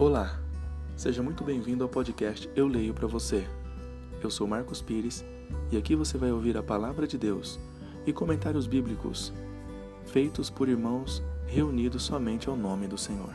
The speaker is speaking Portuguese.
Olá, seja muito bem-vindo ao podcast Eu Leio para Você. Eu sou Marcos Pires e aqui você vai ouvir a palavra de Deus e comentários bíblicos feitos por irmãos reunidos somente ao nome do Senhor.